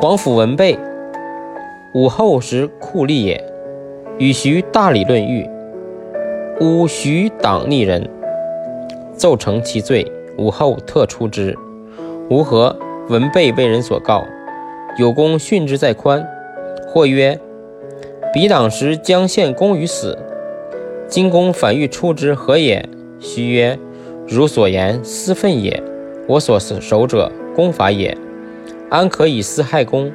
皇甫文备，武后时酷吏也，与徐大理论狱。诬徐党逆人，奏成其罪。武后特出之。吾何文备被人所告，有功训之在宽。或曰：彼党时将献公于死，今公反欲出之，何也？徐曰：如所言，私愤也。我所守者，功法也，安可以私害公？